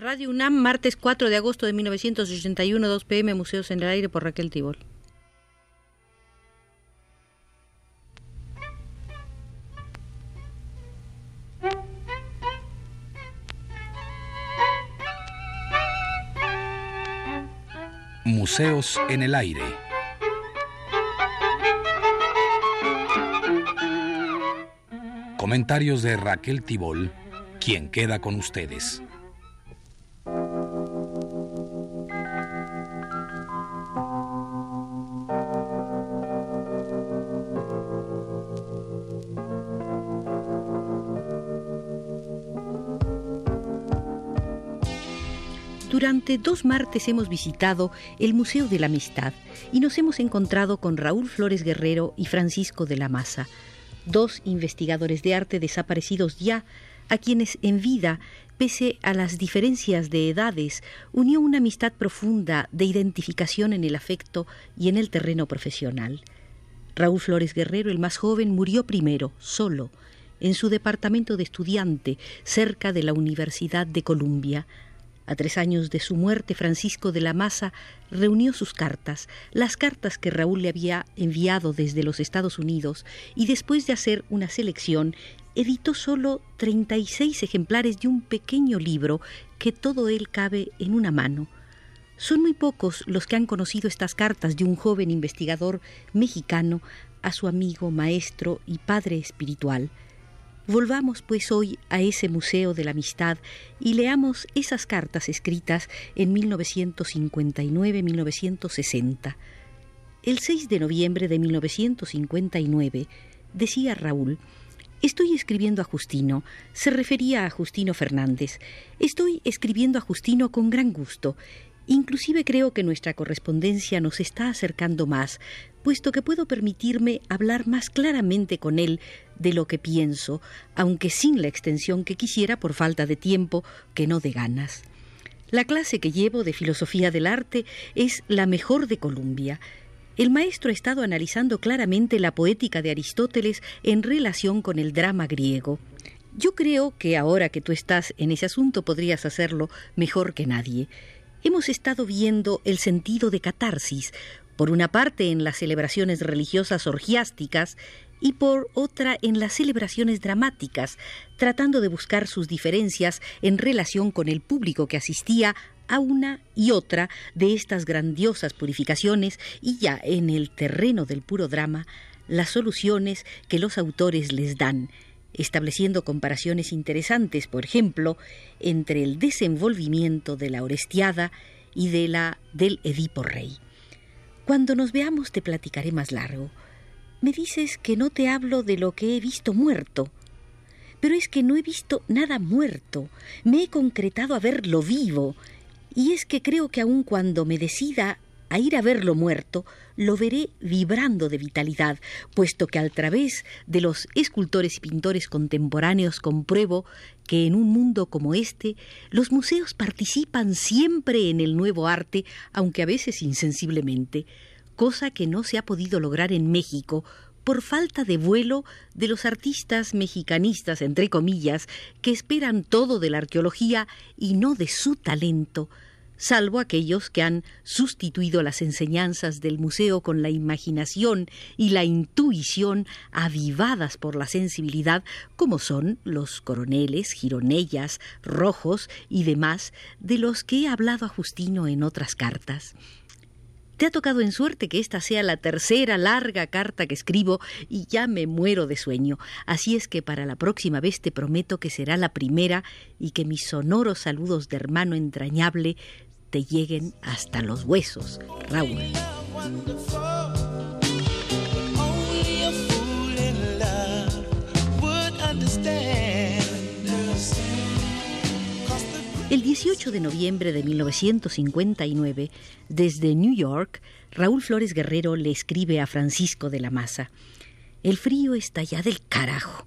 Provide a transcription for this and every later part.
Radio UNAM, martes 4 de agosto de 1981, 2 pm, Museos en el Aire por Raquel Tibol. Museos en el Aire. Comentarios de Raquel Tibol, quien queda con ustedes. Durante dos martes hemos visitado el Museo de la Amistad y nos hemos encontrado con Raúl Flores Guerrero y Francisco de la Maza, dos investigadores de arte desaparecidos ya, a quienes en vida, pese a las diferencias de edades, unió una amistad profunda de identificación en el afecto y en el terreno profesional. Raúl Flores Guerrero, el más joven, murió primero, solo, en su departamento de estudiante, cerca de la Universidad de Columbia, a tres años de su muerte, Francisco de la Maza reunió sus cartas, las cartas que Raúl le había enviado desde los Estados Unidos, y después de hacer una selección, editó solo 36 ejemplares de un pequeño libro que todo él cabe en una mano. Son muy pocos los que han conocido estas cartas de un joven investigador mexicano a su amigo, maestro y padre espiritual. Volvamos pues hoy a ese Museo de la Amistad y leamos esas cartas escritas en 1959-1960. El 6 de noviembre de 1959 decía Raúl, Estoy escribiendo a Justino. Se refería a Justino Fernández. Estoy escribiendo a Justino con gran gusto. Inclusive creo que nuestra correspondencia nos está acercando más, puesto que puedo permitirme hablar más claramente con él de lo que pienso, aunque sin la extensión que quisiera por falta de tiempo que no de ganas. La clase que llevo de filosofía del arte es la mejor de Columbia. El maestro ha estado analizando claramente la poética de Aristóteles en relación con el drama griego. Yo creo que ahora que tú estás en ese asunto podrías hacerlo mejor que nadie hemos estado viendo el sentido de catarsis, por una parte en las celebraciones religiosas orgiásticas y por otra en las celebraciones dramáticas, tratando de buscar sus diferencias en relación con el público que asistía a una y otra de estas grandiosas purificaciones y ya en el terreno del puro drama, las soluciones que los autores les dan, estableciendo comparaciones interesantes, por ejemplo, entre el desenvolvimiento de la Orestiada y de la del Edipo Rey. Cuando nos veamos te platicaré más largo. Me dices que no te hablo de lo que he visto muerto, pero es que no he visto nada muerto, me he concretado a verlo vivo, y es que creo que aun cuando me decida a ir a verlo muerto, lo veré vibrando de vitalidad, puesto que al través de los escultores y pintores contemporáneos compruebo que en un mundo como este, los museos participan siempre en el nuevo arte, aunque a veces insensiblemente, cosa que no se ha podido lograr en México por falta de vuelo de los artistas mexicanistas, entre comillas, que esperan todo de la arqueología y no de su talento, salvo aquellos que han sustituido las enseñanzas del museo con la imaginación y la intuición avivadas por la sensibilidad, como son los coroneles, gironellas, rojos y demás, de los que he hablado a Justino en otras cartas. Te ha tocado en suerte que esta sea la tercera larga carta que escribo y ya me muero de sueño. Así es que para la próxima vez te prometo que será la primera y que mis sonoros saludos de hermano entrañable te lleguen hasta los huesos, Raúl. El 18 de noviembre de 1959, desde New York, Raúl Flores Guerrero le escribe a Francisco de la Maza. El frío está ya del carajo.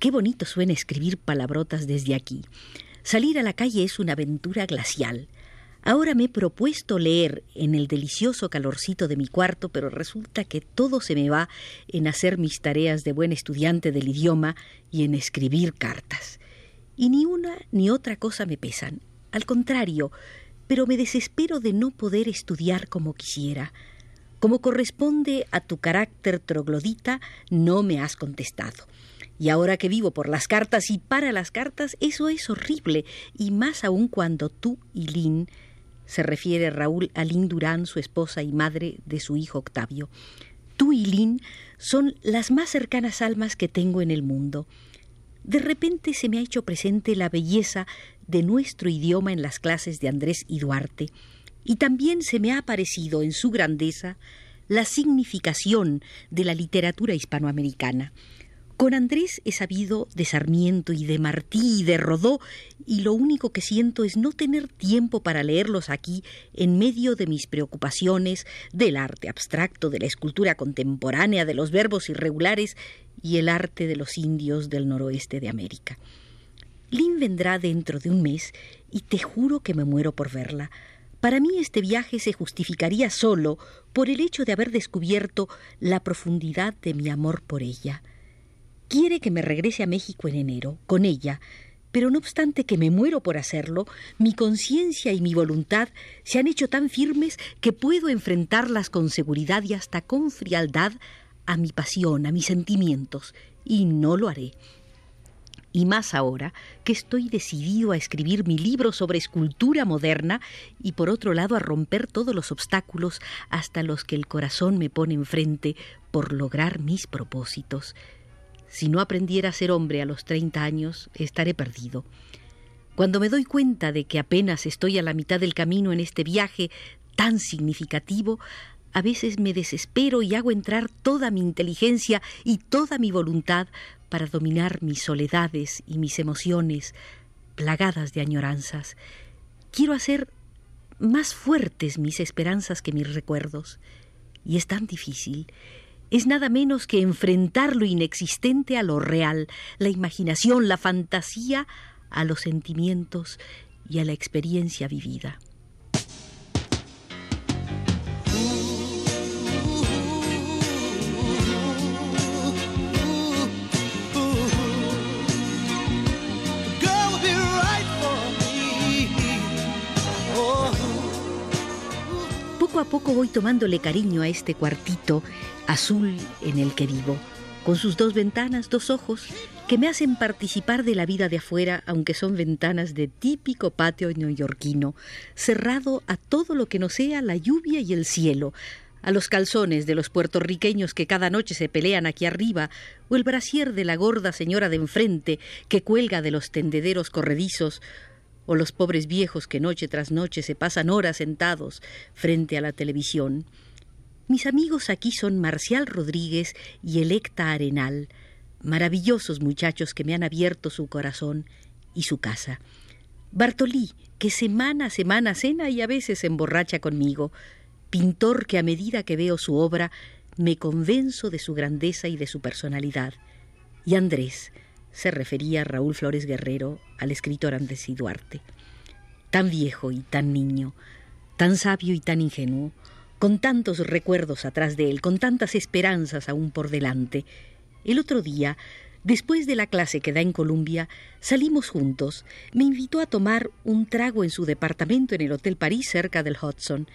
Qué bonito suena escribir palabrotas desde aquí. Salir a la calle es una aventura glacial. Ahora me he propuesto leer en el delicioso calorcito de mi cuarto, pero resulta que todo se me va en hacer mis tareas de buen estudiante del idioma y en escribir cartas. Y ni una ni otra cosa me pesan. Al contrario, pero me desespero de no poder estudiar como quisiera. Como corresponde a tu carácter troglodita, no me has contestado. Y ahora que vivo por las cartas y para las cartas, eso es horrible, y más aún cuando tú y Lynn, se refiere Raúl a Lynn Durán, su esposa y madre de su hijo Octavio, tú y Lynn son las más cercanas almas que tengo en el mundo. De repente se me ha hecho presente la belleza de nuestro idioma en las clases de Andrés y Duarte, y también se me ha aparecido en su grandeza la significación de la literatura hispanoamericana. Con Andrés he sabido de Sarmiento y de Martí y de Rodó, y lo único que siento es no tener tiempo para leerlos aquí en medio de mis preocupaciones del arte abstracto, de la escultura contemporánea, de los verbos irregulares y el arte de los indios del noroeste de América. Lynn vendrá dentro de un mes y te juro que me muero por verla. Para mí este viaje se justificaría solo por el hecho de haber descubierto la profundidad de mi amor por ella. Quiere que me regrese a México en enero, con ella, pero no obstante que me muero por hacerlo, mi conciencia y mi voluntad se han hecho tan firmes que puedo enfrentarlas con seguridad y hasta con frialdad a mi pasión, a mis sentimientos, y no lo haré. Y más ahora que estoy decidido a escribir mi libro sobre escultura moderna y por otro lado a romper todos los obstáculos hasta los que el corazón me pone enfrente por lograr mis propósitos. Si no aprendiera a ser hombre a los treinta años, estaré perdido. Cuando me doy cuenta de que apenas estoy a la mitad del camino en este viaje tan significativo, a veces me desespero y hago entrar toda mi inteligencia y toda mi voluntad para dominar mis soledades y mis emociones plagadas de añoranzas. Quiero hacer más fuertes mis esperanzas que mis recuerdos. Y es tan difícil es nada menos que enfrentar lo inexistente a lo real, la imaginación, la fantasía a los sentimientos y a la experiencia vivida. Poco a poco voy tomándole cariño a este cuartito azul en el que vivo, con sus dos ventanas, dos ojos, que me hacen participar de la vida de afuera, aunque son ventanas de típico patio neoyorquino, cerrado a todo lo que no sea la lluvia y el cielo, a los calzones de los puertorriqueños que cada noche se pelean aquí arriba, o el brasier de la gorda señora de enfrente que cuelga de los tendederos corredizos, o los pobres viejos que noche tras noche se pasan horas sentados frente a la televisión. Mis amigos aquí son Marcial Rodríguez y Electa Arenal, maravillosos muchachos que me han abierto su corazón y su casa. Bartolí, que semana a semana cena y a veces emborracha conmigo, pintor que a medida que veo su obra me convenzo de su grandeza y de su personalidad. Y Andrés, se refería a Raúl Flores Guerrero, al escritor Andrés y Duarte. Tan viejo y tan niño, tan sabio y tan ingenuo, con tantos recuerdos atrás de él, con tantas esperanzas aún por delante. El otro día, después de la clase que da en Columbia, salimos juntos. Me invitó a tomar un trago en su departamento en el Hotel París cerca del Hudson.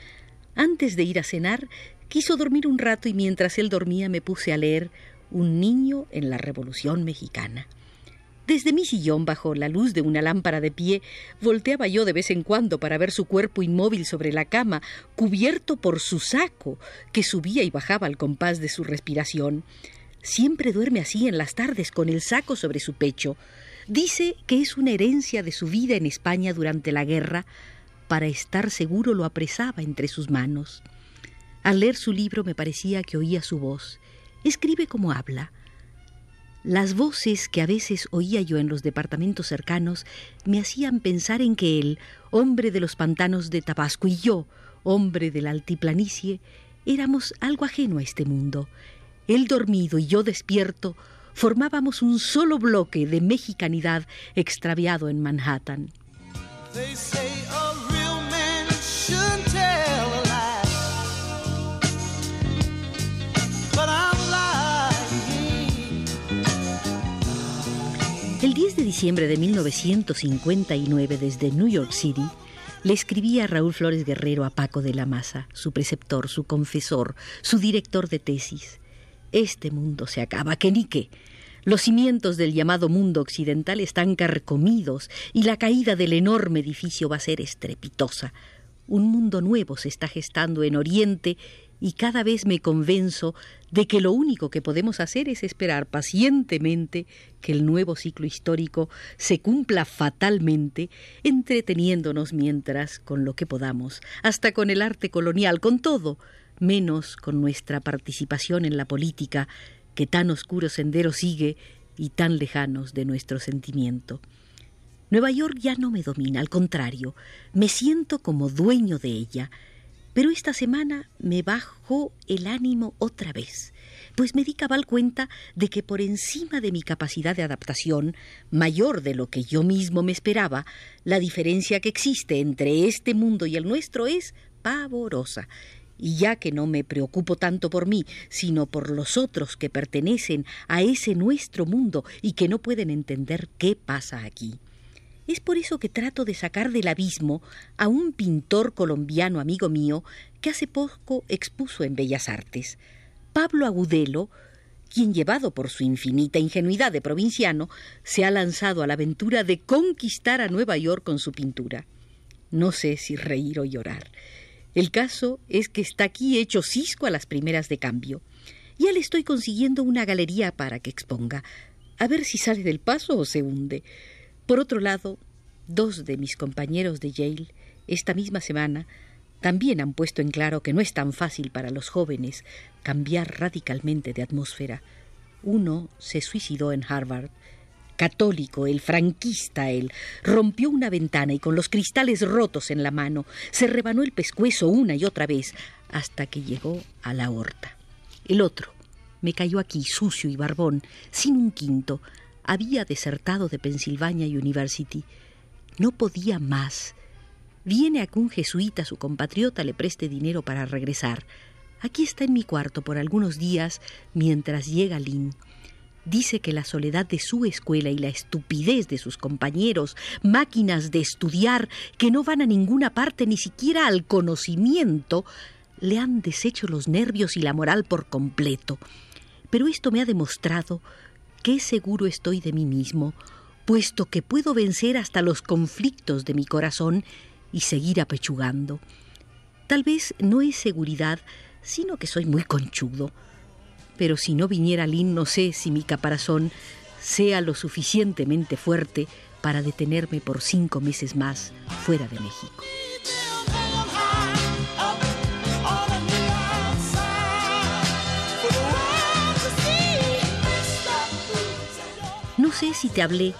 Antes de ir a cenar, quiso dormir un rato y mientras él dormía me puse a leer Un niño en la Revolución Mexicana. Desde mi sillón, bajo la luz de una lámpara de pie, volteaba yo de vez en cuando para ver su cuerpo inmóvil sobre la cama, cubierto por su saco, que subía y bajaba al compás de su respiración. Siempre duerme así en las tardes con el saco sobre su pecho. Dice que es una herencia de su vida en España durante la guerra. Para estar seguro lo apresaba entre sus manos. Al leer su libro me parecía que oía su voz. Escribe como habla las voces que a veces oía yo en los departamentos cercanos me hacían pensar en que él, hombre de los pantanos de Tabasco, y yo, hombre de la altiplanicie, éramos algo ajeno a este mundo. Él dormido y yo despierto, formábamos un solo bloque de mexicanidad extraviado en Manhattan. Diciembre de 1959 desde New York City, le escribía Raúl Flores Guerrero a Paco de la Maza, su preceptor, su confesor, su director de tesis. Este mundo se acaba, que ni qué. Los cimientos del llamado mundo occidental están carcomidos y la caída del enorme edificio va a ser estrepitosa. Un mundo nuevo se está gestando en Oriente y cada vez me convenzo de que lo único que podemos hacer es esperar pacientemente que el nuevo ciclo histórico se cumpla fatalmente, entreteniéndonos mientras con lo que podamos, hasta con el arte colonial, con todo, menos con nuestra participación en la política, que tan oscuro sendero sigue y tan lejanos de nuestro sentimiento. Nueva York ya no me domina, al contrario, me siento como dueño de ella, pero esta semana me bajó el ánimo otra vez, pues me di cabal cuenta de que por encima de mi capacidad de adaptación, mayor de lo que yo mismo me esperaba, la diferencia que existe entre este mundo y el nuestro es pavorosa. Y ya que no me preocupo tanto por mí, sino por los otros que pertenecen a ese nuestro mundo y que no pueden entender qué pasa aquí. Es por eso que trato de sacar del abismo a un pintor colombiano amigo mío que hace poco expuso en Bellas Artes. Pablo Agudelo, quien llevado por su infinita ingenuidad de provinciano, se ha lanzado a la aventura de conquistar a Nueva York con su pintura. No sé si reír o llorar. El caso es que está aquí hecho cisco a las primeras de cambio. Ya le estoy consiguiendo una galería para que exponga. A ver si sale del paso o se hunde. Por otro lado, dos de mis compañeros de Yale, esta misma semana, también han puesto en claro que no es tan fácil para los jóvenes cambiar radicalmente de atmósfera. Uno se suicidó en Harvard, católico, el franquista, él, rompió una ventana y con los cristales rotos en la mano se rebanó el pescuezo una y otra vez hasta que llegó a la horta. El otro me cayó aquí sucio y barbón, sin un quinto, había desertado de Pennsylvania University. No podía más. Viene a que un jesuita, su compatriota, le preste dinero para regresar. Aquí está en mi cuarto por algunos días mientras llega Lynn. Dice que la soledad de su escuela y la estupidez de sus compañeros, máquinas de estudiar que no van a ninguna parte ni siquiera al conocimiento, le han deshecho los nervios y la moral por completo. Pero esto me ha demostrado qué seguro estoy de mí mismo, puesto que puedo vencer hasta los conflictos de mi corazón y seguir apechugando. Tal vez no es seguridad, sino que soy muy conchudo. Pero si no viniera Lynn, no sé si mi caparazón sea lo suficientemente fuerte para detenerme por cinco meses más fuera de México. Sé si te hablé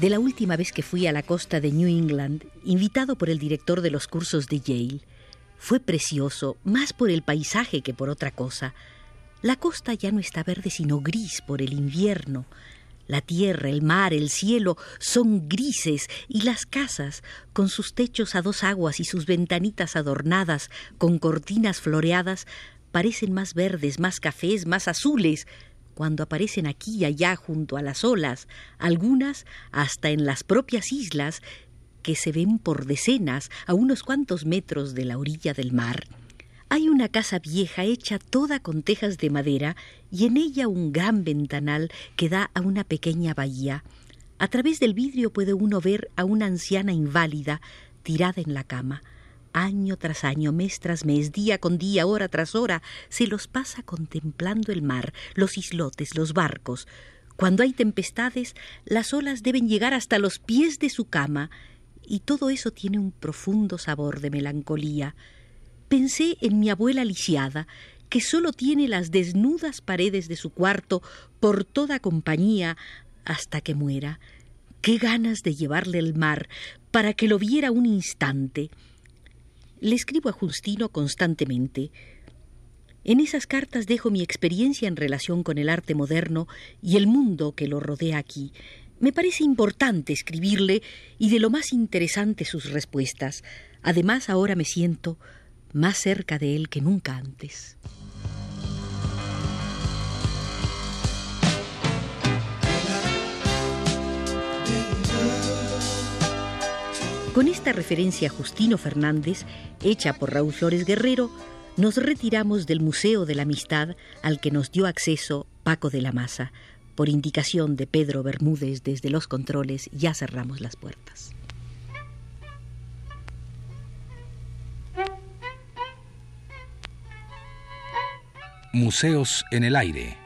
de la última vez que fui a la costa de New England, invitado por el director de los cursos de Yale. Fue precioso, más por el paisaje que por otra cosa. La costa ya no está verde sino gris por el invierno. La tierra, el mar, el cielo son grises y las casas, con sus techos a dos aguas y sus ventanitas adornadas con cortinas floreadas, parecen más verdes, más cafés, más azules, cuando aparecen aquí y allá junto a las olas, algunas hasta en las propias islas que se ven por decenas a unos cuantos metros de la orilla del mar. Hay una casa vieja hecha toda con tejas de madera y en ella un gran ventanal que da a una pequeña bahía. A través del vidrio puede uno ver a una anciana inválida tirada en la cama año tras año, mes tras mes, día con día, hora tras hora, se los pasa contemplando el mar, los islotes, los barcos. Cuando hay tempestades, las olas deben llegar hasta los pies de su cama, y todo eso tiene un profundo sabor de melancolía. Pensé en mi abuela lisiada, que sólo tiene las desnudas paredes de su cuarto por toda compañía hasta que muera. Qué ganas de llevarle el mar para que lo viera un instante. Le escribo a Justino constantemente. En esas cartas dejo mi experiencia en relación con el arte moderno y el mundo que lo rodea aquí. Me parece importante escribirle y de lo más interesante sus respuestas. Además, ahora me siento más cerca de él que nunca antes. Con esta referencia a Justino Fernández, hecha por Raúl Flores Guerrero, nos retiramos del Museo de la Amistad al que nos dio acceso Paco de la Maza. Por indicación de Pedro Bermúdez desde los controles, ya cerramos las puertas. Museos en el aire.